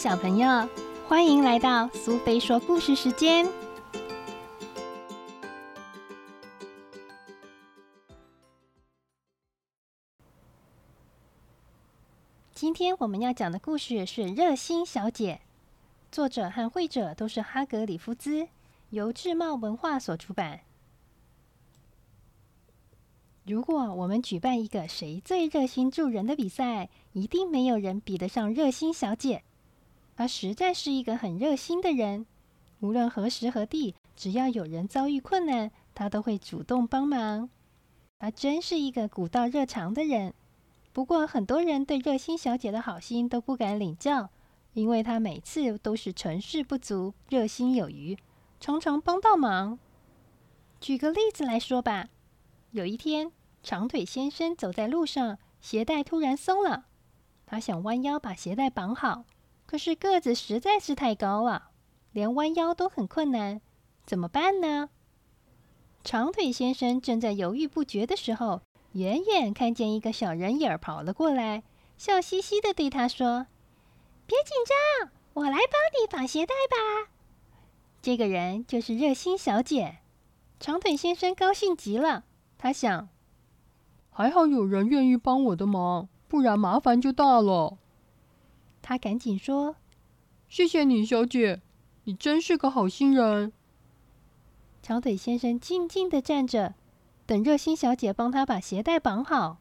小朋友，欢迎来到苏菲说故事时间。今天我们要讲的故事是《热心小姐》，作者和绘者都是哈格里夫兹，由智茂文化所出版。如果我们举办一个谁最热心助人的比赛，一定没有人比得上热心小姐。她实在是一个很热心的人，无论何时何地，只要有人遭遇困难，她都会主动帮忙。她真是一个古道热肠的人。不过，很多人对热心小姐的好心都不敢领教，因为她每次都是成事不足，热心有余，常常帮到忙。举个例子来说吧，有一天，长腿先生走在路上，鞋带突然松了，他想弯腰把鞋带绑好，可是个子实在是太高了，连弯腰都很困难，怎么办呢？长腿先生正在犹豫不决的时候。远远看见一个小人影儿跑了过来，笑嘻嘻的对他说：“别紧张，我来帮你绑鞋带吧。”这个人就是热心小姐。长腿先生高兴极了，他想：“还好有人愿意帮我的忙，不然麻烦就大了。”他赶紧说：“谢谢你，小姐，你真是个好心人。”长腿先生静静的站着。等热心小姐帮他把鞋带绑好。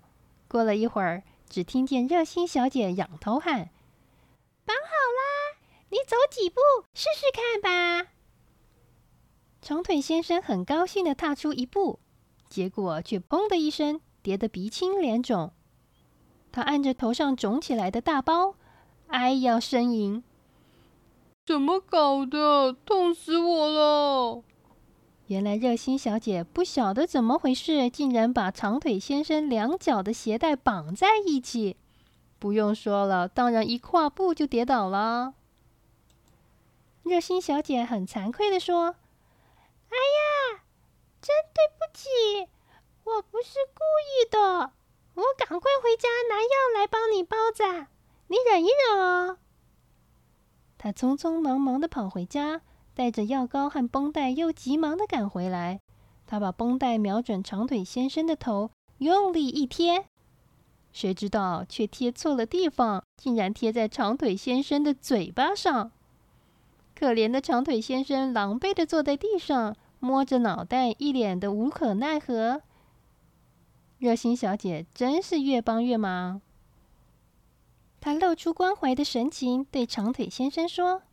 过了一会儿，只听见热心小姐仰头喊：“绑好啦！你走几步试试看吧。”长腿先生很高兴的踏出一步，结果却“砰”的一声，跌得鼻青脸肿。他按着头上肿起来的大包，哎要呻吟：“怎么搞的？痛死我了！”原来热心小姐不晓得怎么回事，竟然把长腿先生两脚的鞋带绑在一起。不用说了，当然一跨步就跌倒了。热心小姐很惭愧的说：“哎呀，真对不起，我不是故意的。我赶快回家拿药来帮你包扎，你忍一忍啊。”她匆匆忙忙的跑回家。带着药膏和绷带，又急忙的赶回来。他把绷带瞄准长腿先生的头，用力一贴，谁知道却贴错了地方，竟然贴在长腿先生的嘴巴上。可怜的长腿先生狼狈的坐在地上，摸着脑袋，一脸的无可奈何。热心小姐真是越帮越忙。她露出关怀的神情，对长腿先生说。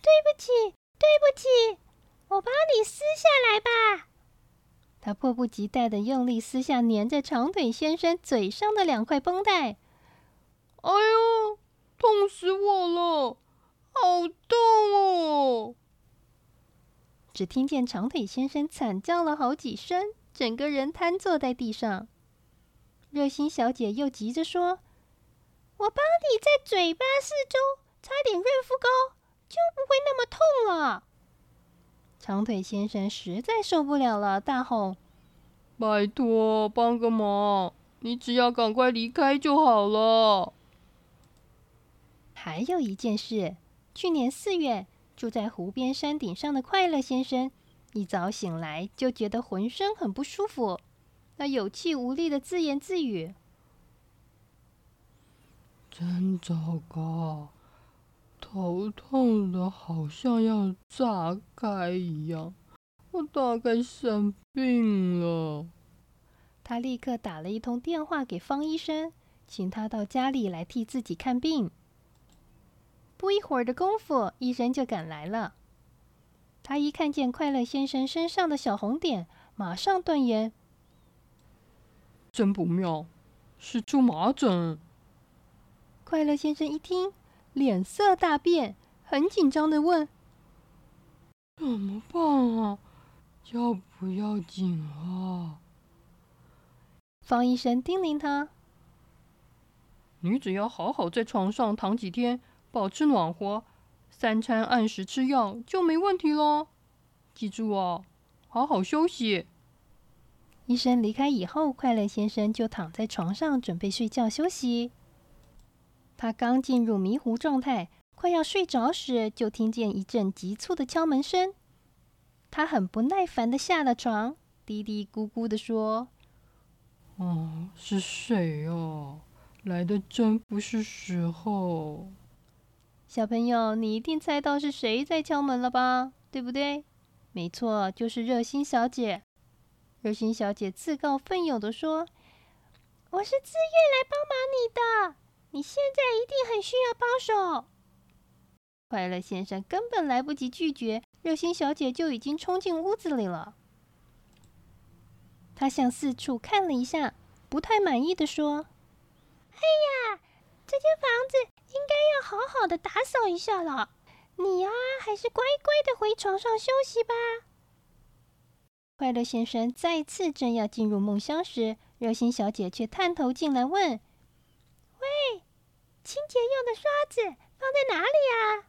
对不起，对不起，我帮你撕下来吧。他迫不及待的用力撕下粘在长腿先生嘴上的两块绷带。哎呦，痛死我了，好痛哦！只听见长腿先生惨叫了好几声，整个人瘫坐在地上。热心小姐又急着说：“我帮你在嘴巴四周擦点润肤膏。”就不会那么痛了。长腿先生实在受不了了，大吼：“拜托，帮个忙！你只要赶快离开就好了。”还有一件事，去年四月，住在湖边山顶上的快乐先生，一早醒来就觉得浑身很不舒服，他有气无力的自言自语：“真糟糕。”头痛的，好像要炸开一样。我大概生病了。他立刻打了一通电话给方医生，请他到家里来替自己看病。不一会儿的功夫，医生就赶来了。他一看见快乐先生身上的小红点，马上断言：“真不妙，是苎麻疹。”快乐先生一听。脸色大变，很紧张的问：“怎么办啊？要不要紧啊？”方医生叮咛他：“你只要好好在床上躺几天，保持暖和，三餐按时吃药，就没问题了。记住哦，好好休息。”医生离开以后，快乐先生就躺在床上准备睡觉休息。他刚进入迷糊状态，快要睡着时，就听见一阵急促的敲门声。他很不耐烦的下了床，嘀嘀咕咕的说：“哦，是谁哦？来的真不是时候。”小朋友，你一定猜到是谁在敲门了吧？对不对？没错，就是热心小姐。热心小姐自告奋勇的说：“我是自愿来帮忙你的，你现在一定很需要帮手。”快乐先生根本来不及拒绝，热心小姐就已经冲进屋子里了。他向四处看了一下，不太满意的说：“哎呀，这间房子……”应该要好好的打扫一下了。你呀，还是乖乖的回床上休息吧。快乐先生再次正要进入梦乡时，热心小姐却探头进来问：“，清洁用的刷子放在哪里啊？”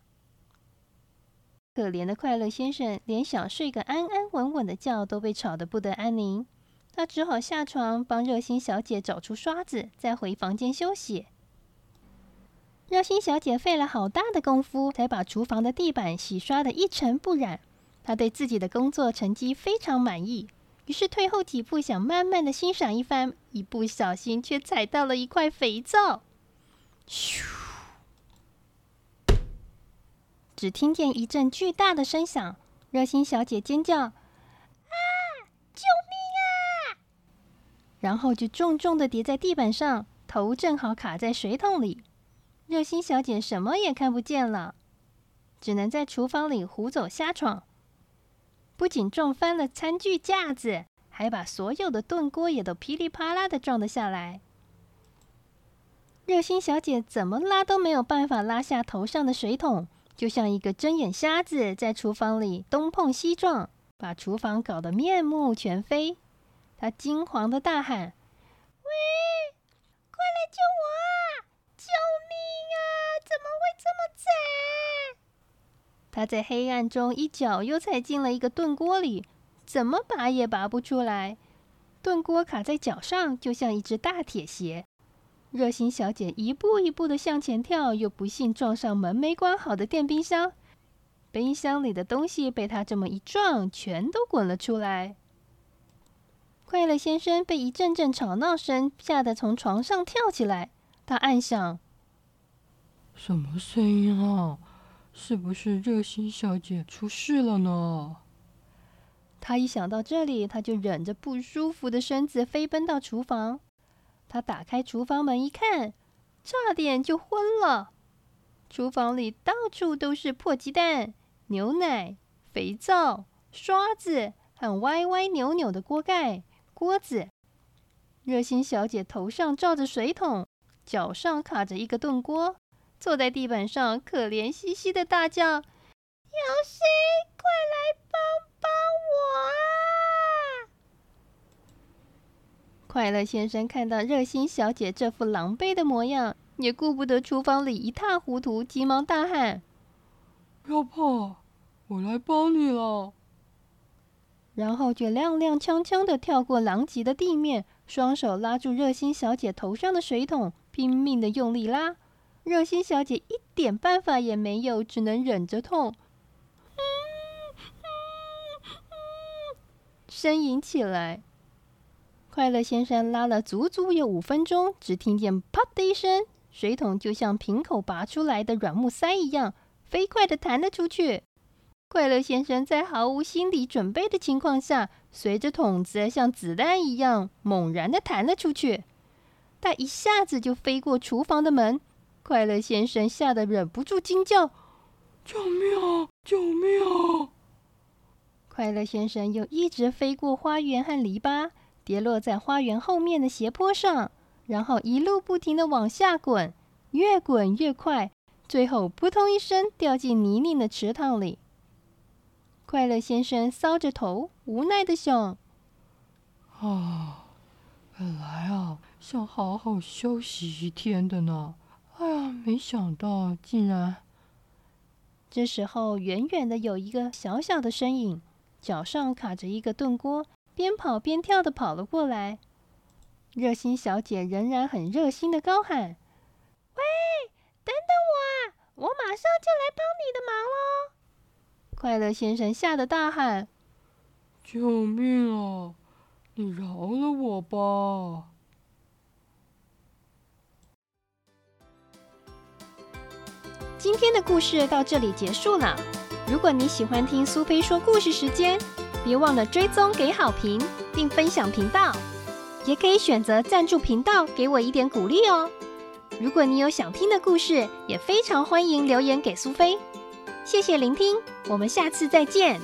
可怜的快乐先生，连想睡个安安稳稳的觉都被吵得不得安宁。他只好下床帮热心小姐找出刷子，再回房间休息。热心小姐费了好大的功夫，才把厨房的地板洗刷的一尘不染。她对自己的工作成绩非常满意，于是退后几步，想慢慢的欣赏一番，一不小心却踩到了一块肥皂。咻！只听见一阵巨大的声响，热心小姐尖叫：“啊！救命啊！”然后就重重的跌在地板上，头正好卡在水桶里。热心小姐什么也看不见了，只能在厨房里胡走瞎闯。不仅撞翻了餐具架子，还把所有的炖锅也都噼里啪啦的撞了下来。热心小姐怎么拉都没有办法拉下头上的水桶，就像一个睁眼瞎子，在厨房里东碰西撞，把厨房搞得面目全非。她惊慌的大喊：“喂，快来救我啊！救命啊！”怎么会这么惨？她在黑暗中一脚又踩进了一个炖锅里，怎么拔也拔不出来。炖锅卡在脚上，就像一只大铁鞋。热心小姐一步一步的向前跳，又不幸撞上门没关好的电冰箱，冰箱里的东西被她这么一撞，全都滚了出来。快乐先生被一阵阵吵闹声吓得从床上跳起来，他暗想。什么声音啊？是不是热心小姐出事了呢？他一想到这里，他就忍着不舒服的身子飞奔到厨房。他打开厨房门一看，差点就昏了。厨房里到处都是破鸡蛋、牛奶、肥皂、刷子和歪歪扭扭的锅盖、锅子。热心小姐头上罩着水桶，脚上卡着一个炖锅。坐在地板上，可怜兮兮的大叫：“有谁快来帮我啊！”快乐先生看到热心小姐这副狼狈的模样，也顾不得厨房里一塌糊涂，急忙大喊：“不要怕，我来帮你了。”然后就踉踉跄跄的跳过狼藉的地面，双手拉住热心小姐头上的水桶，拼命的用力拉。热心小姐一点办法也没有，只能忍着痛，呻吟起来。快乐先生拉了足足有五分钟，只听见“啪”的一声，水桶就像瓶口拔出来的软木塞一样，飞快地弹了出去。快乐先生在毫无心理准备的情况下，随着桶子像子弹一样猛然地弹了出去，他一下子就飞过厨房的门。快乐先生吓得忍不住惊叫：“救命啊！救命啊！”快乐先生又一直飞过花园和篱笆，跌落在花园后面的斜坡上，然后一路不停的往下滚，越滚越快，最后扑通一声掉进泥泞的池塘里。快乐先生搔着头，无奈的想：“啊，本来啊，想好好休息一天的呢。”哎呀，没想到竟然！这时候，远远的有一个小小的身影，脚上卡着一个炖锅，边跑边跳的跑了过来。热心小姐仍然很热心的高喊：“喂，等等我我马上就来帮你的忙喽！快乐先生吓得大喊：“救命啊！你饶了我吧！”今天的故事到这里结束了。如果你喜欢听苏菲说故事时间，别忘了追踪、给好评，并分享频道。也可以选择赞助频道，给我一点鼓励哦。如果你有想听的故事，也非常欢迎留言给苏菲。谢谢聆听，我们下次再见。